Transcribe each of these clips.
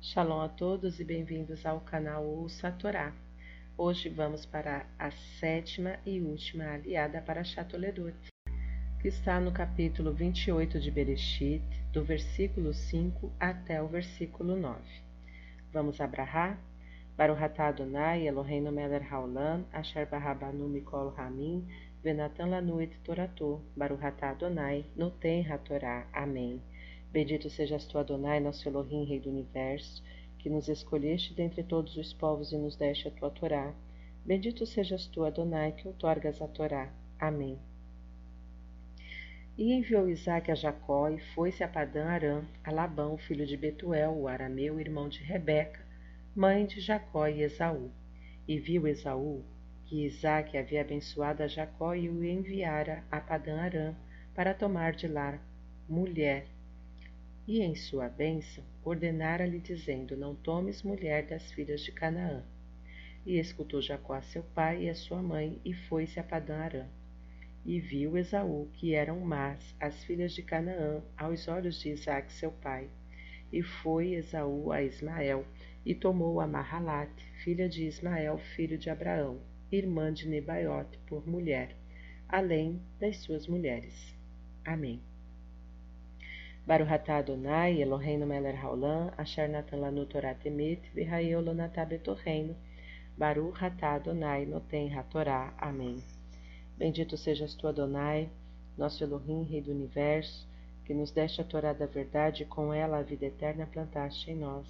Shalom a todos e bem-vindos ao canal Ouça a Torá. Hoje vamos para a sétima e última aliada para Chatoledut, que está no capítulo 28 de Bereshit, do versículo 5 até o versículo 9. Vamos abrahar? Baruch atah Eloheinu melech haolam, asher barabanu mikol hamim, venatan lanu et torato, Baruch atah Adonai, hatorá. Amém. Bendito sejas tu, Adonai, nosso Elohim, Rei do Universo, que nos escolheste dentre todos os povos e nos deste a tua Torá. Bendito sejas tu, Adonai, que outorgas a Torá. Amém. E enviou Isaac a Jacó e foi-se a Padã Arã, a Labão, filho de Betuel, o arameu, irmão de Rebeca, mãe de Jacó e Esaú. E viu Esaú que Isaac havia abençoado a Jacó e o enviara a Padã Arã para tomar de lá mulher e em sua bênção ordenara-lhe dizendo: Não tomes mulher das filhas de Canaã. E escutou Jacó a seu pai e a sua mãe, e foi-se a Padã Arã. E viu Esaú que eram más as filhas de Canaã aos olhos de Isaac seu pai. E foi Esaú a Ismael, e tomou a Mahalate, filha de Ismael, filho de Abraão, irmã de Nebaiote, por mulher, além das suas mulheres. Amém. Baruch atah Adonai, Eloheinu melech haolam, asher natan lanu Torah temet, v'hayeu lo natah betorreino. Baruch atah Adonai, noten hatorá. Amém. Bendito sejas tu, Adonai, nosso Elohim, Rei do Universo, que nos deste a Torá da verdade e com ela a vida eterna plantaste em nós.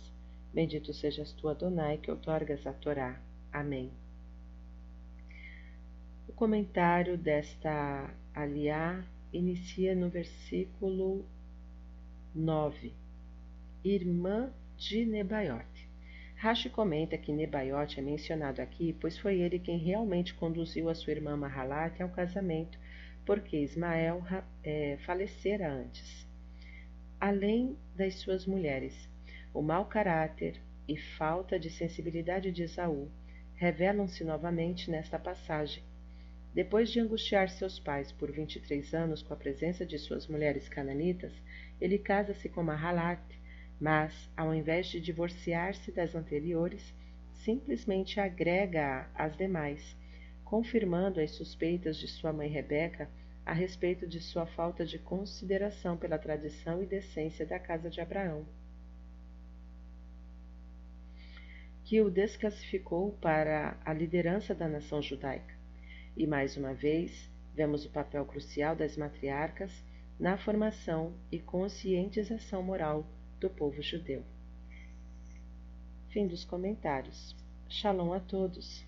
Bendito sejas tu, Adonai, que outorgas a Torá. Amém. O comentário desta aliá inicia no versículo 9. Irmã de Nebaiote. Rashi comenta que Nebaiote é mencionado aqui, pois foi ele quem realmente conduziu a sua irmã Mahalate ao casamento, porque Ismael é, falecera antes. Além das suas mulheres, o mau caráter e falta de sensibilidade de Esaú revelam-se novamente nesta passagem. Depois de angustiar seus pais por 23 anos com a presença de suas mulheres cananitas, ele casa-se com Mahalat, mas, ao invés de divorciar-se das anteriores, simplesmente agrega às demais, confirmando as suspeitas de sua mãe Rebeca a respeito de sua falta de consideração pela tradição e decência da casa de Abraão, que o desclassificou para a liderança da nação judaica. E mais uma vez, vemos o papel crucial das matriarcas na formação e conscientização moral do povo judeu. Fim dos comentários. Shalom a todos.